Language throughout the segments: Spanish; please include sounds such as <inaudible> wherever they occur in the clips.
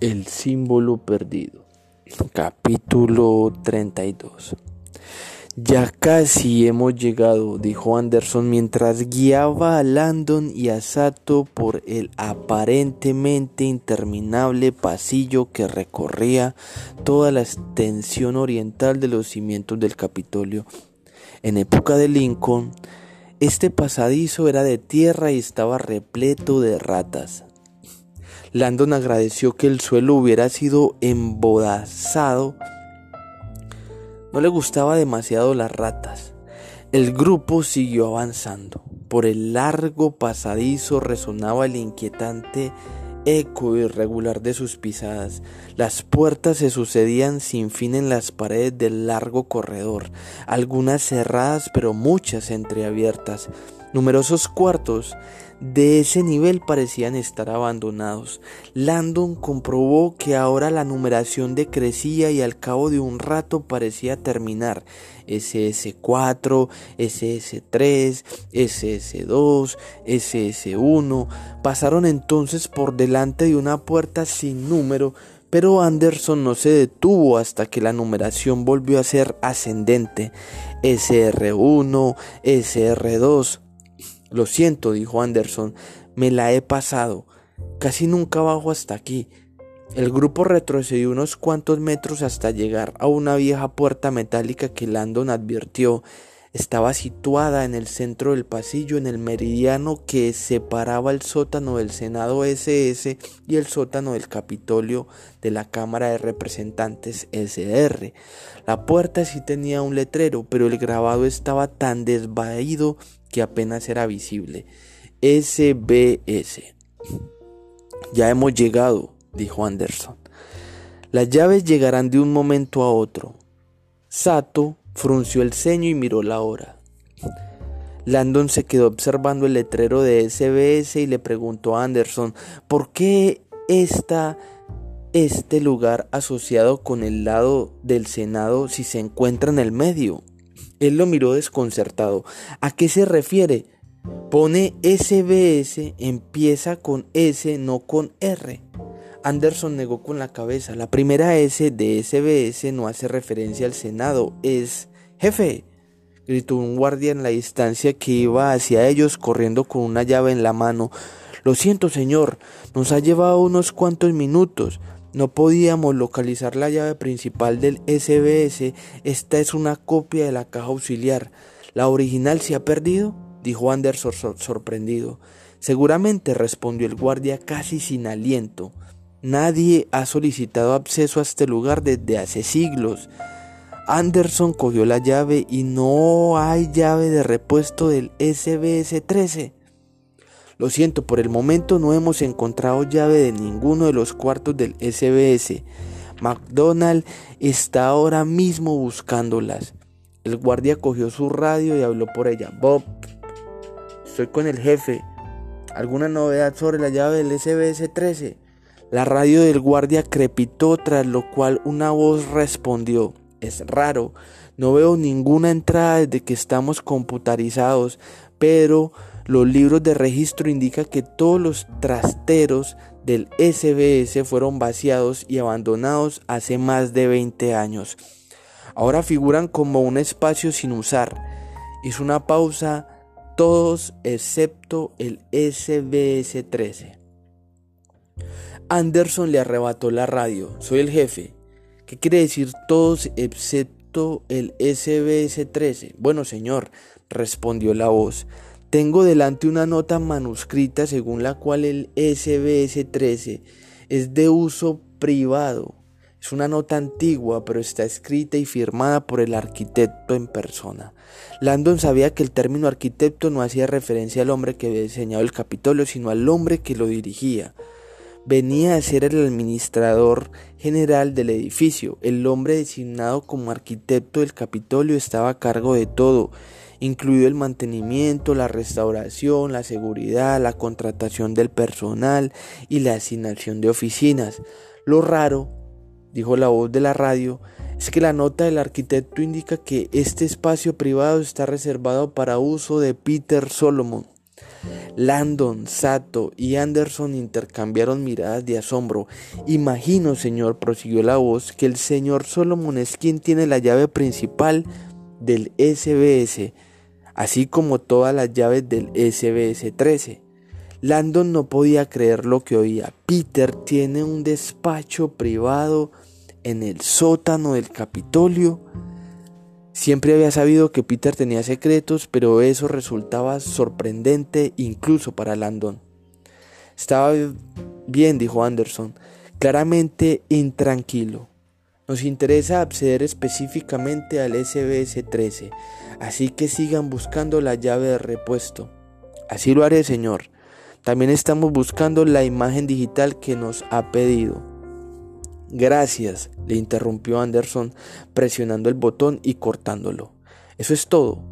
El símbolo perdido. Capítulo 32. Ya casi hemos llegado, dijo Anderson mientras guiaba a Landon y a Sato por el aparentemente interminable pasillo que recorría toda la extensión oriental de los cimientos del Capitolio. En época de Lincoln, este pasadizo era de tierra y estaba repleto de ratas. Landon agradeció que el suelo hubiera sido embodazado. No le gustaba demasiado las ratas. El grupo siguió avanzando. Por el largo pasadizo resonaba el inquietante eco irregular de sus pisadas. Las puertas se sucedían sin fin en las paredes del largo corredor, algunas cerradas pero muchas entreabiertas. Numerosos cuartos de ese nivel parecían estar abandonados. Landon comprobó que ahora la numeración decrecía y al cabo de un rato parecía terminar. SS4, SS3, SS2, SS1 pasaron entonces por delante de una puerta sin número, pero Anderson no se detuvo hasta que la numeración volvió a ser ascendente. SR1, SR2, lo siento, dijo Anderson, me la he pasado. Casi nunca bajo hasta aquí. El grupo retrocedió unos cuantos metros hasta llegar a una vieja puerta metálica que Landon advirtió estaba situada en el centro del pasillo en el meridiano que separaba el sótano del Senado SS y el sótano del Capitolio de la Cámara de Representantes SR. La puerta sí tenía un letrero, pero el grabado estaba tan desvaído que apenas era visible. SBS. Ya hemos llegado, dijo Anderson. Las llaves llegarán de un momento a otro. Sato frunció el ceño y miró la hora. Landon se quedó observando el letrero de SBS y le preguntó a Anderson por qué está este lugar asociado con el lado del Senado si se encuentra en el medio. Él lo miró desconcertado. ¿A qué se refiere? Pone SBS, empieza con S, no con R. Anderson negó con la cabeza. La primera S de SBS no hace referencia al Senado, es jefe. Gritó un guardia en la distancia que iba hacia ellos corriendo con una llave en la mano. Lo siento, señor, nos ha llevado unos cuantos minutos. No podíamos localizar la llave principal del SBS. Esta es una copia de la caja auxiliar. ¿La original se ha perdido? dijo Anderson sorprendido. Seguramente respondió el guardia casi sin aliento. Nadie ha solicitado acceso a este lugar desde hace siglos. Anderson cogió la llave y no hay llave de repuesto del SBS 13. Lo siento, por el momento no hemos encontrado llave de ninguno de los cuartos del SBS. McDonald está ahora mismo buscándolas. El guardia cogió su radio y habló por ella. Bob, estoy con el jefe. ¿Alguna novedad sobre la llave del SBS 13? La radio del guardia crepitó, tras lo cual una voz respondió. Es raro, no veo ninguna entrada desde que estamos computarizados, pero los libros de registro indican que todos los trasteros del SBS fueron vaciados y abandonados hace más de 20 años. Ahora figuran como un espacio sin usar. Hizo una pausa todos excepto el SBS 13. Anderson le arrebató la radio. Soy el jefe. ¿Qué quiere decir todos excepto el SBS 13? Bueno, señor, respondió la voz. Tengo delante una nota manuscrita según la cual el SBS 13 es de uso privado. Es una nota antigua, pero está escrita y firmada por el arquitecto en persona. Landon sabía que el término arquitecto no hacía referencia al hombre que había diseñado el Capitolio, sino al hombre que lo dirigía. Venía a ser el administrador general del edificio. El hombre designado como arquitecto del Capitolio estaba a cargo de todo incluido el mantenimiento, la restauración, la seguridad, la contratación del personal y la asignación de oficinas. Lo raro, dijo la voz de la radio, es que la nota del arquitecto indica que este espacio privado está reservado para uso de Peter Solomon. Landon, Sato y Anderson intercambiaron miradas de asombro. Imagino, señor, prosiguió la voz, que el señor Solomon Skin tiene la llave principal del SBS, así como todas las llaves del SBS 13. Landon no podía creer lo que oía. Peter tiene un despacho privado en el sótano del Capitolio. Siempre había sabido que Peter tenía secretos, pero eso resultaba sorprendente incluso para Landon. Estaba bien, dijo Anderson, claramente intranquilo. Nos interesa acceder específicamente al SBS-13, así que sigan buscando la llave de repuesto. Así lo haré, señor. También estamos buscando la imagen digital que nos ha pedido. Gracias, le interrumpió Anderson presionando el botón y cortándolo. Eso es todo.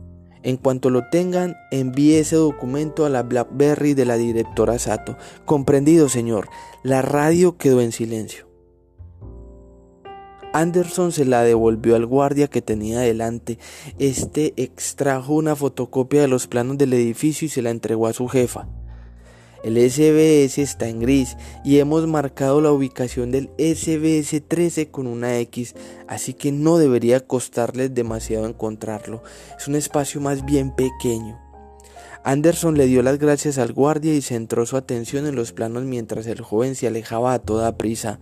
En cuanto lo tengan, envíe ese documento a la BlackBerry de la directora Sato. Comprendido, señor. La radio quedó en silencio. Anderson se la devolvió al guardia que tenía delante. Este extrajo una fotocopia de los planos del edificio y se la entregó a su jefa. El SBS está en gris y hemos marcado la ubicación del SBS 13 con una X, así que no debería costarles demasiado encontrarlo. Es un espacio más bien pequeño. Anderson le dio las gracias al guardia y centró su atención en los planos mientras el joven se alejaba a toda prisa.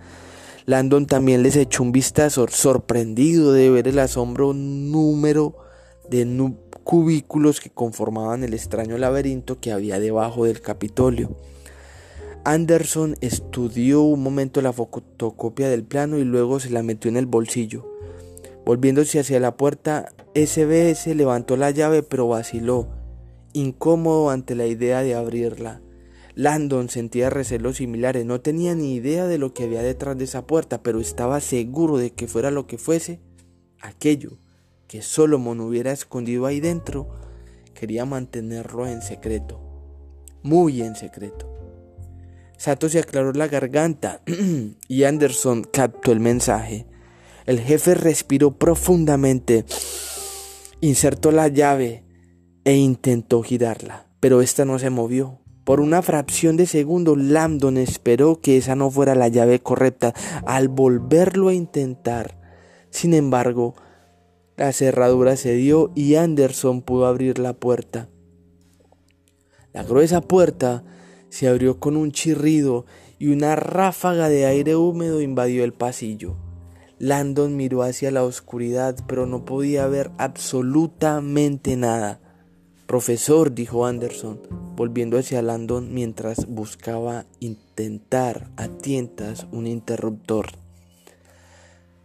Landon también les echó un vistazo sorprendido de ver el asombro número de cubículos que conformaban el extraño laberinto que había debajo del Capitolio. Anderson estudió un momento la fotocopia del plano y luego se la metió en el bolsillo. Volviéndose hacia la puerta, SBS levantó la llave pero vaciló, incómodo ante la idea de abrirla. Landon sentía recelos similares, no tenía ni idea de lo que había detrás de esa puerta, pero estaba seguro de que fuera lo que fuese, aquello que Solomon hubiera escondido ahí dentro, quería mantenerlo en secreto, muy en secreto. Sato se aclaró la garganta <clears throat> y Anderson captó el mensaje. El jefe respiró profundamente, insertó la llave e intentó girarla, pero esta no se movió. Por una fracción de segundo, Lambdon esperó que esa no fuera la llave correcta al volverlo a intentar. Sin embargo, la cerradura se dio y Anderson pudo abrir la puerta. La gruesa puerta se abrió con un chirrido y una ráfaga de aire húmedo invadió el pasillo. Landon miró hacia la oscuridad, pero no podía ver absolutamente nada. Profesor, dijo Anderson, volviendo hacia Landon mientras buscaba intentar a tientas un interruptor.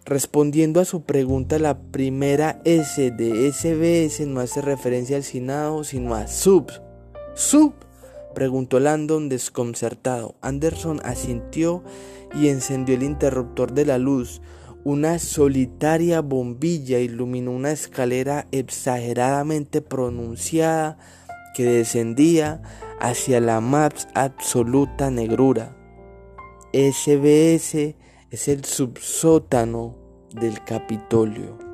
Respondiendo a su pregunta, la primera S de SBS no hace referencia al Senado, sino a sub. ¿Sub? preguntó Landon desconcertado. Anderson asintió y encendió el interruptor de la luz. Una solitaria bombilla iluminó una escalera exageradamente pronunciada que descendía hacia la más absoluta negrura. SBS es el subsótano del Capitolio.